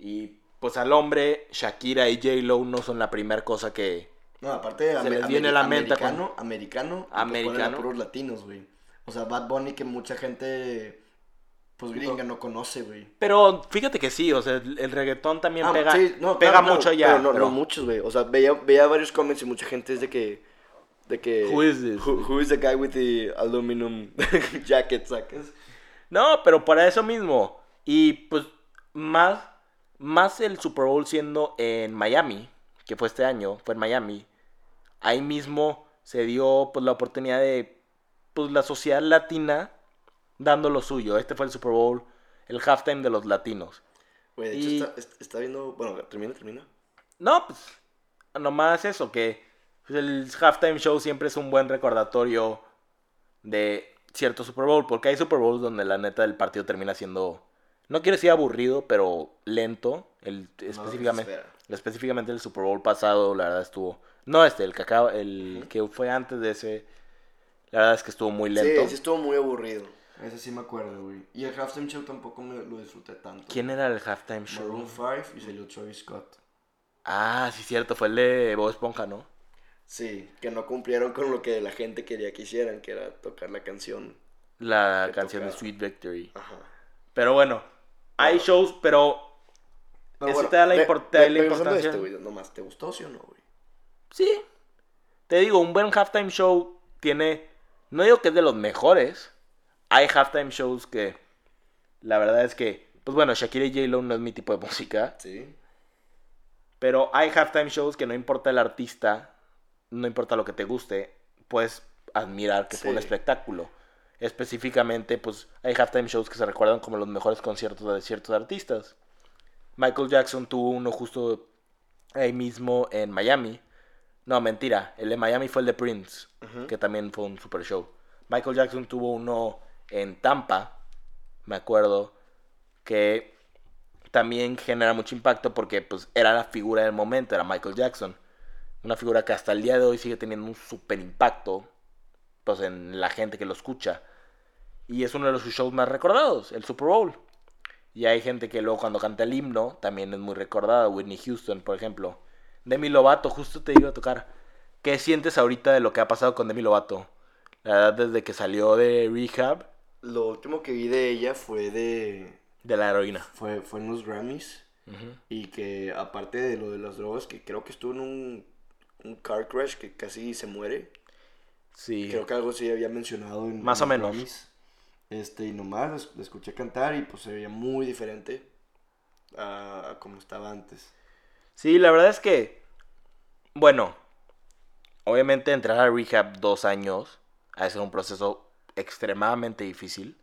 Y, pues, al hombre, Shakira y J-Lo no son la primera cosa que... No, aparte Se ame- les viene la mente americano, americano, y te ponen a Americano. puros latinos, güey. O sea, Bad Bunny que mucha gente pues gringa no conoce, güey. Pero fíjate que sí, o sea, el, el reggaetón también Ah, pega, sí, no, pega claro, mucho allá. Pero no, pero- no muchos, güey. O sea, veía, veía varios comments y mucha gente es de que de que Who is this? Who, who is the guy with the aluminum <laughs> jacket, sacas? No, pero para eso mismo. Y pues más, más el Super Bowl siendo en Miami, que fue este año, fue en Miami. Ahí mismo se dio pues la oportunidad de pues la sociedad latina dando lo suyo. Este fue el Super Bowl, el halftime de los latinos. Güey, de Y- hecho está, est- está viendo, bueno, termina, termina. No, pues nomás eso, que pues, el halftime show siempre es un buen recordatorio de cierto Super Bowl, porque hay Super Bowls donde la neta del partido termina siendo, no quiero decir aburrido, pero lento, el, específicamente, específicamente el Super Bowl pasado, la verdad estuvo, no este, el que acaba, el que fue antes de ese, la verdad es que estuvo muy lento. Sí, sí estuvo muy aburrido. Ese sí me acuerdo, güey. Y el halftime show tampoco me lo disfruté tanto. ¿Quién era el halftime show? Maroon 5 y salió Travis Scott. Ah, sí, cierto, fue el de Bob Esponja, ¿no? Sí, que no cumplieron con lo que la gente quería que hicieran, que era tocar la canción. La canción de. Sweet Victory. Ajá. Pero bueno, hay shows, pero Eso te da la import- la a importancia. este, güey, nomás, ¿te gustó sí o no, güey? sí. Te digo, un buen halftime show tiene. No digo que es de los mejores. Hay halftime shows que. La verdad es que. Pues bueno, Shakira y J-Lo no es mi tipo de música. Sí. Pero hay halftime shows que no importa el artista, no importa lo que te guste, puedes admirar que fue un espectáculo. Específicamente, pues hay halftime shows que se recuerdan como los mejores conciertos de ciertos artistas. Michael Jackson tuvo uno justo ahí mismo en Miami. No, mentira, el de Miami fue el de Prince, que también fue un super show. Michael Jackson tuvo uno en Tampa, me acuerdo, que también genera mucho impacto porque pues era la figura del momento, era Michael Jackson. Una figura que hasta el día de hoy sigue teniendo un super impacto pues en la gente que lo escucha. Y es uno de los shows más recordados, el Super Bowl. Y hay gente que luego cuando canta el himno también es muy recordada, Whitney Houston, por ejemplo. Demi Lovato, justo te iba a tocar. ¿Qué sientes ahorita de lo que ha pasado con Demi Lovato? La verdad, desde que salió de rehab, Lo último que vi de ella fue de. de la heroína. Fue, fue en los Grammys. Y que aparte de lo de las drogas, que creo que estuvo en un, un car crash que casi se muere. Sí. Creo que algo sí había mencionado en Más en o los menos. Grammys. Este, y nomás la escuché cantar y pues se veía muy diferente a, a como estaba antes. Sí, la verdad es que, bueno, obviamente entrar a rehab dos años ha de ser un proceso extremadamente difícil.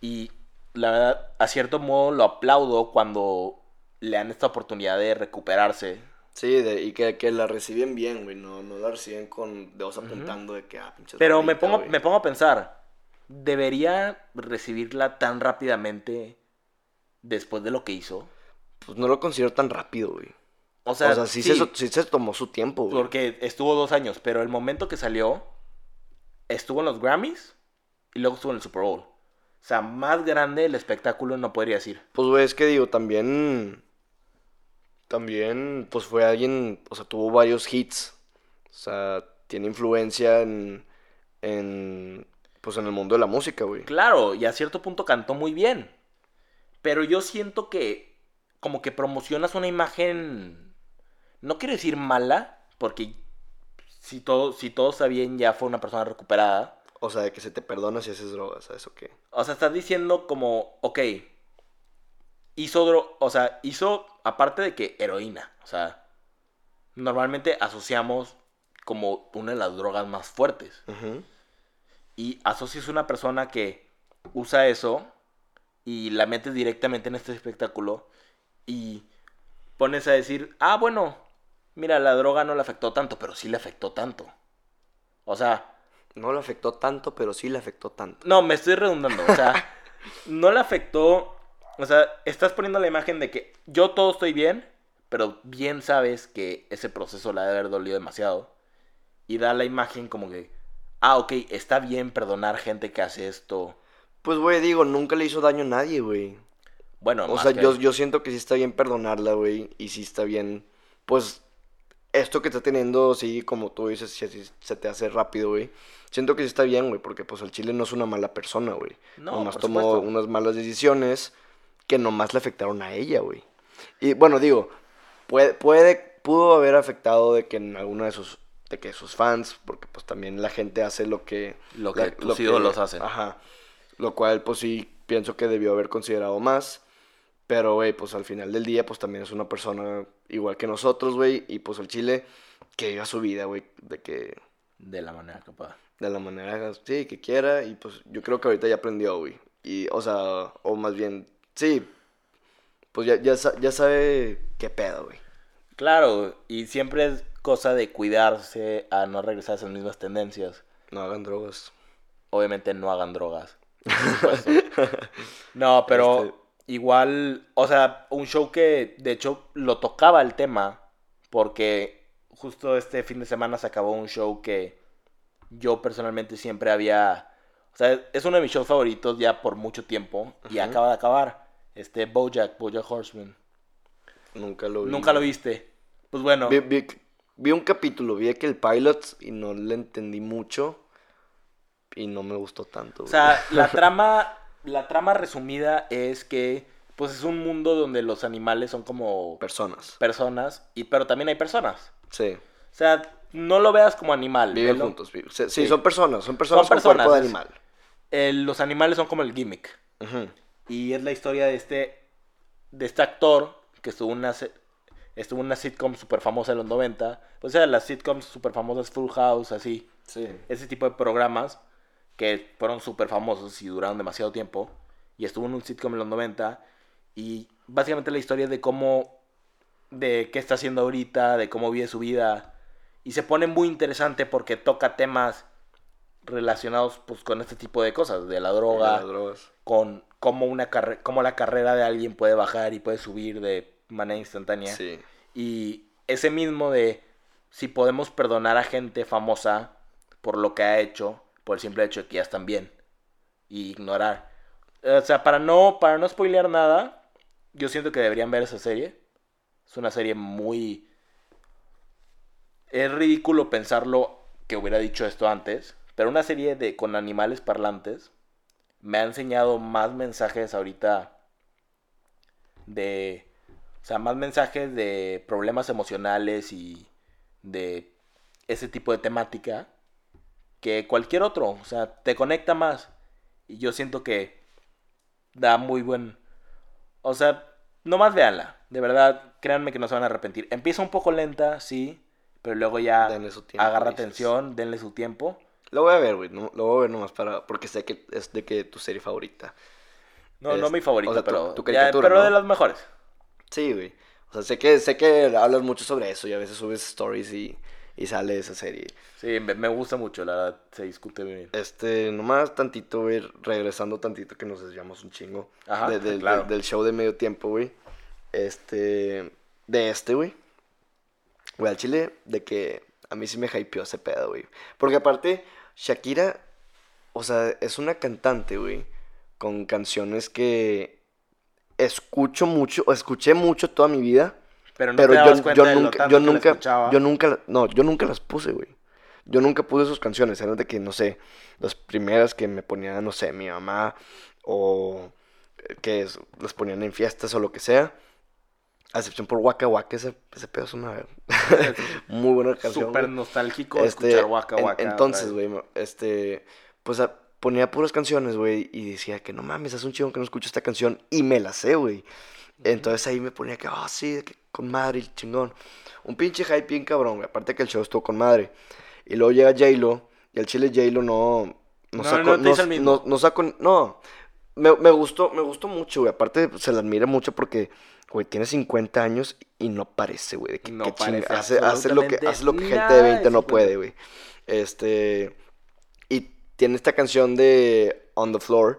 Y la verdad, a cierto modo lo aplaudo cuando le dan esta oportunidad de recuperarse. Sí, de- y que, que la reciben bien, güey. No, no la reciben con dedos apuntando de que, ah, pinches Pero me pongo, güey. me pongo a pensar, ¿debería recibirla tan rápidamente después de lo que hizo? Pues no lo considero tan rápido, güey. O O sea, sea, sí, sí, Se, sí se tomó su tiempo, güey. porque estuvo dos años, pero el momento que salió, estuvo en los Grammys y luego estuvo en el Super Bowl. O sea, más grande el espectáculo no podría decir. Pues, güey, es que digo, también. También, pues fue alguien. O sea, tuvo varios hits. O sea, tiene influencia en. En. Pues en el mundo de la música, güey. Claro, y a cierto punto cantó muy bien. Pero yo siento que como que promocionas una imagen, no quiero decir mala, porque si todo, si todo está bien ya fue una persona recuperada. O sea, de que se te perdona si haces drogas, ¿sabes o qué? O sea, estás diciendo como, ok, hizo, dro- o sea, hizo, aparte de que heroína, o sea, normalmente asociamos como una de las drogas más fuertes. Y asocias una persona que usa eso y la metes directamente en este espectáculo y pones a decir, ah, bueno, mira, la droga no le afectó tanto, pero sí le afectó tanto. O sea, No le afectó tanto, pero sí le afectó tanto. no, me estoy redundando, o sea, <laughs> no le afectó, o sea, estás poniendo la imagen de que yo todo estoy bien, pero bien sabes que ese proceso le ha de haber dolido demasiado. Y da la imagen como que, ah, ok, está bien perdonar gente que hace esto. Pues, güey, digo, nunca le hizo daño a nadie, güey. Bueno, O sea, que- yo, yo siento que sí está bien perdonarla, güey. Y sí está bien, pues, esto que está teniendo, sí, como tú dices, si así se te hace rápido, güey. Siento que sí está bien, güey, porque pues el chile no es una mala persona, güey. No, nomás tomó supuesto. unas malas decisiones que nomás le afectaron a ella, güey. Y bueno, digo, puede, puede, pudo haber afectado de que en alguna de sus, de que sus fans, porque pues también la gente hace lo que... Lo que la- tus ídolos hacen. Ajá. Lo cual, pues sí, pienso que debió haber considerado más. Pero, güey, pues al final del día, pues también es una persona igual que nosotros, güey. Y pues el Chile, que viva su vida, güey. De que, De la manera que pueda. de la manera, sí, que quiera. Y pues yo creo que ahorita ya aprendió, güey. Y, o sea, o más bien, sí. Pues ya, ya, ya sabe qué pedo, güey. Claro, y siempre es cosa de cuidarse a no regresar a esas mismas tendencias. No hagan drogas. Obviamente no hagan drogas. <laughs> no, pero Este- igual, o sea, un show que de hecho lo tocaba el tema, porque justo este fin de semana se acabó un show que yo personalmente siempre había, o sea, es uno de mis shows favoritos ya por mucho tiempo y Ajá. acaba de acabar. Este Bojack, Bojack Horseman. Nunca lo vi. Nunca lo viste. Pues bueno, Vi, vi- vi un capítulo, vi que el pilot y no le entendí mucho. Y no me gustó tanto. o sea, la <laughs> trama, la trama resumida es que, pues es un mundo donde los animales son como Personas. personas, y, pero también hay personas. Sí. O sea, no lo veas como animal. Viven juntos. Sí, son personas. Son personas Son con cuerpo personas, de animal. Eh, los animales son como el gimmick. Ujú. Y es la historia de este, de este actor que estuvo en una, estuvo en una sitcom súper famosa en los 90. O sea, las sitcoms súper famosas, Full House, así. Sí. Ese tipo de programas que fueron súper famosos y duraron demasiado tiempo. Y estuvo en un sitcom en los 90. Y básicamente la historia de cómo, de qué está haciendo ahorita, de cómo vive su vida. Y se pone muy interesante porque toca temas relacionados pues con este tipo de cosas, de la droga, con cómo una carre- cómo la carrera de alguien puede bajar y puede subir de manera instantánea. Sí. Y ese mismo de si podemos perdonar a gente famosa por lo que ha hecho, por el simple hecho de que ya están bien. Y ignorar. O sea, para no, para no spoilear nada, yo siento que deberían ver esa serie. Es una serie muy... Es ridículo pensarlo que hubiera dicho esto antes, pero una serie de con animales parlantes me ha enseñado más mensajes ahorita de... O sea, más mensajes de problemas emocionales y de ese tipo de temática que cualquier otro. O sea, te conecta más. Y yo siento que da muy buen... O sea, nomás véanla. De verdad, créanme que no se van a arrepentir. Empieza un poco lenta, sí, pero luego ya Denle su tiempo, agarra dices. atención, denle su tiempo. Lo voy a ver, güey. No, lo voy a ver nomás para. Porque sé que es de que tu serie favorita. No, Es- no mi favorita, o sea, tu- pero, tu ya- pero ¿no? de las mejores. Sí, güey. O sea, sé que, sé que hablas mucho sobre eso y a veces subes stories y, y sale esa serie. Sí, me, gusta mucho, la verdad, se discute bien. Este, nomás tantito, güey, regresando tantito que nos desviamos un chingo. Ajá, de- de- claro. de- del show de medio tiempo, güey. Este, de este, güey. Güey, al chile, de que a mí sí me hypeó ese pedo, güey. Porque aparte, Shakira, o sea, es una cantante, güey, con canciones que escucho mucho, o escuché mucho toda mi vida. Pero no Pero te dabas yo, cuenta yo de lo nunca, tanto yo que nunca, escuchaba. yo nunca, no, yo nunca las puse, güey. Yo nunca puse sus canciones, eran de que, no sé, las primeras que me ponía, no sé, mi mamá, o eh, que es- las ponían en fiestas o lo que sea. A excepción por Waka Waka, ese, ese pedo es una <laughs> muy buena canción. Súper nostálgico Este, escuchar Waka en- Waka. entonces, güey, este, pues a- ponía puras canciones, güey, y decía que no mames, hace un chingo que no escucho esta canción, y me la sé, güey. Entonces ahí me ponía que, ah, sí, de que con madre, y chingón. Un pinche hype bien cabrón, güey, aparte que el show estuvo con madre. Y luego llega J-Lo, y al chile J-Lo no, no No, sacó, no te no, el mismo. no- no sacó, no, me, me gustó, me gustó mucho, güey, aparte se la admira mucho porque, güey, tiene 50 años y no parece, güey, de que, No que parece hace, hace lo que, hace lo que gente de de 20 no 50. puede, güey. Este. Y tiene esta canción de On the Floor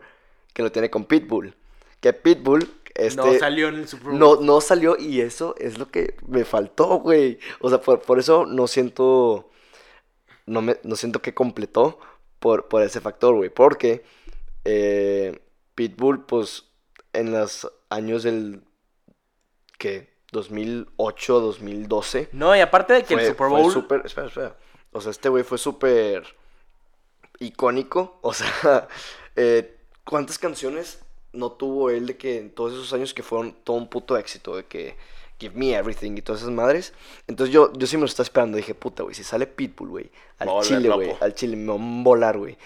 que lo tiene con Pitbull. Que Pitbull. Este, no salió en el Super Bowl. no, no salió y eso es lo que me faltó, güey. O sea, por, por eso no siento. No, me, no siento que completó por, por ese factor, güey. Porque eh, Pitbull, pues, en los años del. ¿Qué? 2008, 2012 No, y aparte de que fue, el Super fue Bowl. súper- espera, espera. O sea, este güey fue súper icónico. O sea, <laughs> eh, ¿cuántas canciones no tuvo él de que en todos esos años que fueron todo un puto éxito? De que Give Me Everything y todas esas madres. Entonces yo, yo sí me lo estaba esperando. Dije, puta, güey, si sale Pitbull, güey. Al chile, güey. Al chile me va a volar, güey.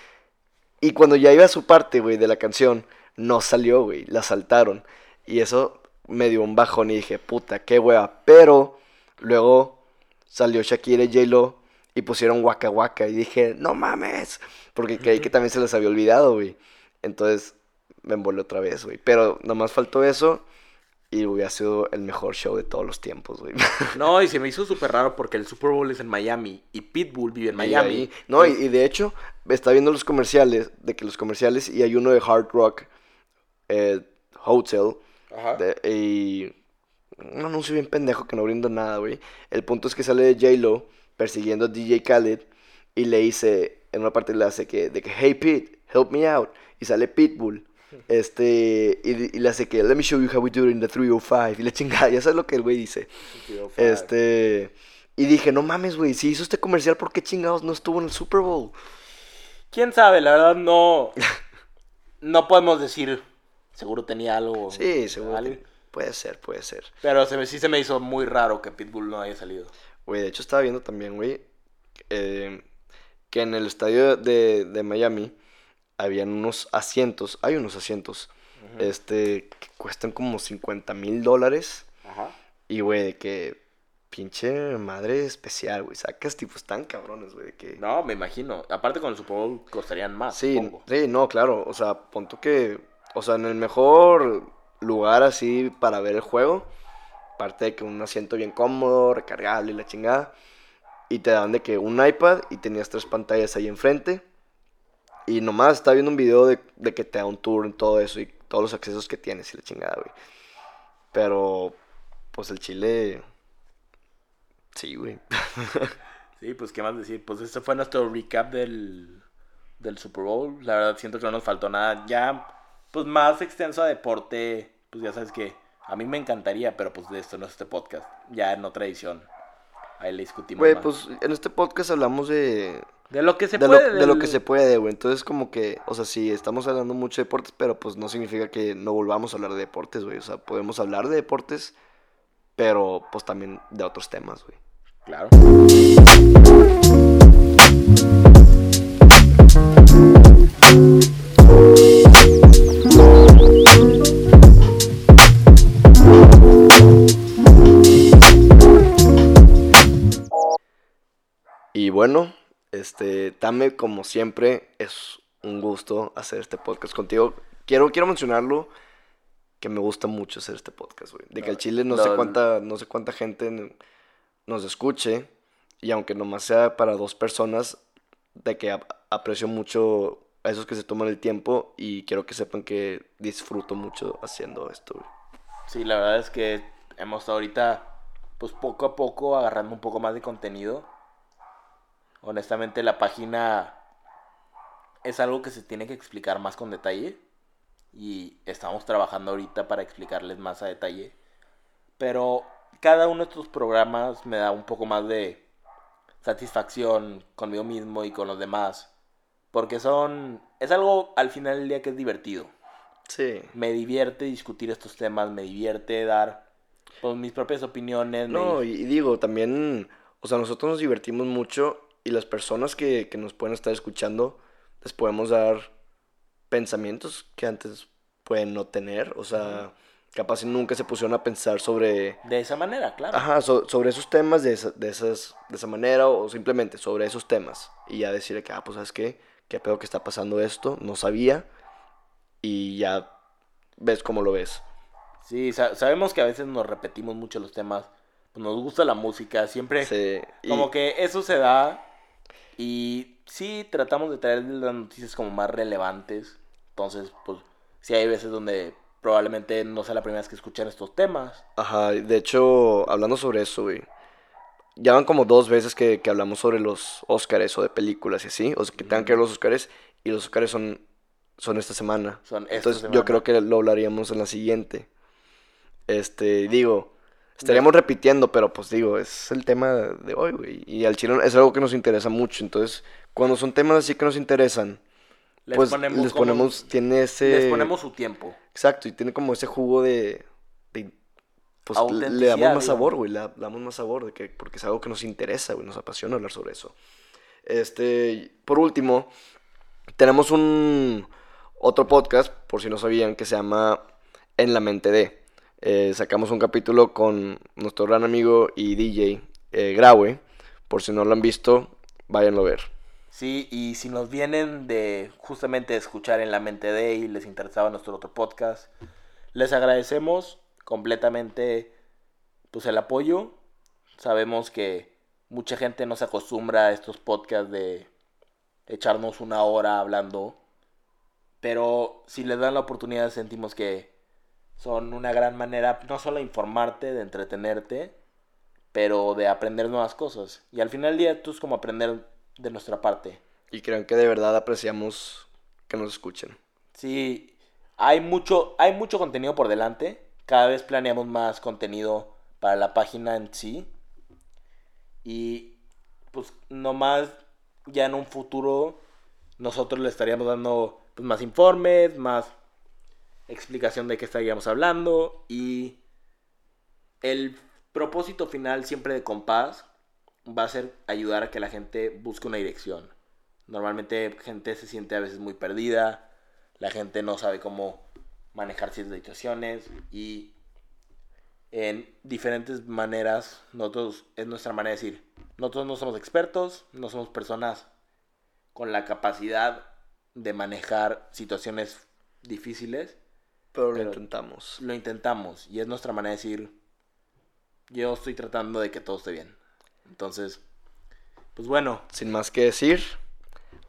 Y cuando ya iba a su parte, güey, de la canción, no salió, güey. La saltaron. Y eso me dio un bajón y dije, puta, qué wea. Pero luego salió Shakira y J-Lo y pusieron Waka Waka. Y dije, no mames. Porque creí que también se les había olvidado, güey. Entonces me envolé otra vez, güey. Pero nomás faltó eso y hubiera sido el mejor show de todos los tiempos, güey. <laughs> No, y se me hizo súper raro porque el Super Bowl es en Miami y Pitbull vive en Y Miami. ahí- no, y, y de hecho, está viendo los comerciales, de que los comerciales, y hay uno de Hard Rock eh, Hotel, Ajá. de- y un anuncio bien pendejo que no brinda nada, güey. El punto es que sale de J-Lo persiguiendo a DJ Khaled, y le dice, en una parte le hace que, de que, hey Pete, help me out, y sale Pitbull. Este, y, y le hace que, let me show you how we do it in the 305, y la chingada, ya sabes lo que el güey dice. Este. Y dije, no mames, güey, si hizo este comercial, ¿por qué chingados no estuvo en el Super Bowl? ¿Quién sabe? La verdad no. No podemos decir. Seguro tenía algo. Sí, seguro. algo, Puede ser, puede ser. Pero se me, sí se me hizo muy raro que Pitbull no haya salido. Güey, de hecho estaba viendo también, güey, eh, que en el estadio de, de Miami habían unos asientos, hay unos asientos, este, que cuestan como 50 mil dólares. Ajá. Y, güey, de que pinche madre especial, güey, sacas tipos tan cabrones, güey, que... No, me imagino. Aparte con el Super Bowl costarían más. Sí, supongo. sí, no, claro. O sea, punto que. O sea, en el mejor lugar así para ver el juego. Aparte de que un asiento bien cómodo, recargable y la chingada. Y te dan de que un iPad y tenías tres pantallas ahí enfrente. Y nomás está viendo un video de, de que te da un tour en todo eso y todos los accesos que tienes y la chingada, güey. Pero, pues el Chile. Sí, güey. <laughs> Sí, pues qué más decir. Pues este fue nuestro recap del, del Super Bowl. La verdad siento que no nos faltó nada. Ya, pues más extenso a deporte, pues ya sabes que a mí me encantaría, pero pues de esto no es este podcast. Ya en otra edición. Ahí le discutimos. Güey, más. pues en este podcast hablamos de. De lo que se de, puede. lo, de lo que se puede, güey. Entonces, como que, o sea, sí, estamos hablando mucho de deportes, pero pues no significa que no volvamos a hablar de deportes, güey. O sea, podemos hablar de deportes, pero pues también de otros temas, güey. Claro. Y bueno, este, Tame, como siempre, es un gusto hacer este podcast contigo. Quiero, quiero mencionarlo que me gusta mucho hacer este podcast, güey. De que al Chile no, sé cuánta, no sé cuánta gente nos escuche. Y aunque nomás sea para dos personas, de que ap- aprecio mucho a esos que se toman el tiempo y quiero que sepan que disfruto mucho haciendo esto, güey. Sí, la verdad es que hemos estado ahorita, pues poco a poco agarrando un poco más de contenido. Honestamente, la página es algo que se tiene que explicar más con detalle. Y estamos trabajando ahorita para explicarles más a detalle. Pero cada uno de estos programas me da un poco más de satisfacción conmigo mismo y con los demás. Porque son... Es algo al final del día que es divertido Sí. me divierte discutir estos temas, me divierte dar pues, mis propias opiniones. No, y digo, también, o sea, nosotros nos divertimos mucho y las personas que, que nos pueden estar escuchando les podemos dar pensamientos que antes pueden no tener, o sea, capaz nunca se pusieron a pensar sobre, De esa manera, claro. ajá, so- sobre esos temas de esa, de, esas, de esa manera o simplemente sobre esos temas y ya decirle que, ah, pues, ¿sabes qué? ¿Qué pedo que está pasando esto? No sabía y ya ves cómo lo ves. Sí, sa- sabemos que a veces nos repetimos mucho los temas. pues, nos gusta la música, siempre Sí, y- como que eso se da. Y sí, tratamos de traer las noticias como más relevantes. Entonces, pues, sí hay veces donde probablemente no sea la primera vez que escuchan estos temas. Ajá, de hecho, hablando sobre eso, güey. Ya van como dos veces que, que hablamos sobre los Óscares o de películas y así. O sea, que tengan que ver los Óscares. Y los Óscares son, son esta semana. Son esta Entonces semana. yo creo que lo hablaríamos en la siguiente. Este, digo, estaríamos repitiendo, pero pues digo, es el tema de hoy, güey. Y al chile es algo que nos interesa mucho. Entonces, cuando son temas así que nos interesan, Les pues ponemos les como- ponemos, tiene ese... les ponemos su tiempo. Exacto, y tiene como ese jugo de. de- pues le- le damos más sabor, güey. Le damos más sabor, de que, porque es algo que nos interesa, güey. Nos apasiona hablar sobre eso. Este. Por último, tenemos un. Otro podcast, por si no sabían, que se llama En la mente de. Eh, sacamos un capítulo con nuestro gran amigo y DJ eh, Graue. Por si no lo han visto, váyanlo a ver. Sí, y si nos vienen de justamente escuchar en la mente de y les interesaba nuestro otro podcast, les agradecemos completamente pues el apoyo. Sabemos que mucha gente no se acostumbra a estos podcasts de echarnos una hora hablando, pero si les dan la oportunidad sentimos que son una gran manera no solo de informarte, de entretenerte, pero de aprender nuevas cosas. Y al final del día esto es como aprender de nuestra parte. Y creo que de verdad apreciamos que nos escuchen. Sí, hay mucho, hay mucho contenido por delante. Cada vez planeamos más contenido para la página en sí. Y pues nomás ya en un futuro nosotros le estaríamos dando pues, más informes, más explicación de qué estaríamos hablando. Y el propósito final siempre de Compás va a ser ayudar a que la gente busque una dirección. Normalmente gente se siente a veces muy perdida, la gente no sabe cómo manejar ciertas situaciones y en diferentes maneras, nosotros es nuestra manera de decir, nosotros no somos expertos, no somos personas con la capacidad de manejar situaciones difíciles, Pero lo intentamos. lo intentamos y es nuestra manera de decir, yo estoy tratando de que todo esté bien. Entonces, pues bueno, Sin más que decir,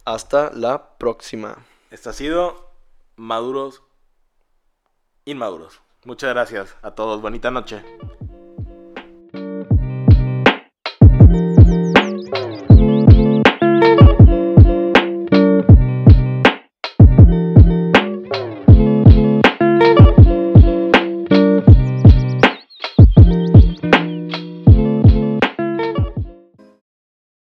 Hasta la próxima. Esto ha sido Maduros Inmaduros. Muchas gracias a todos. Bonita noche.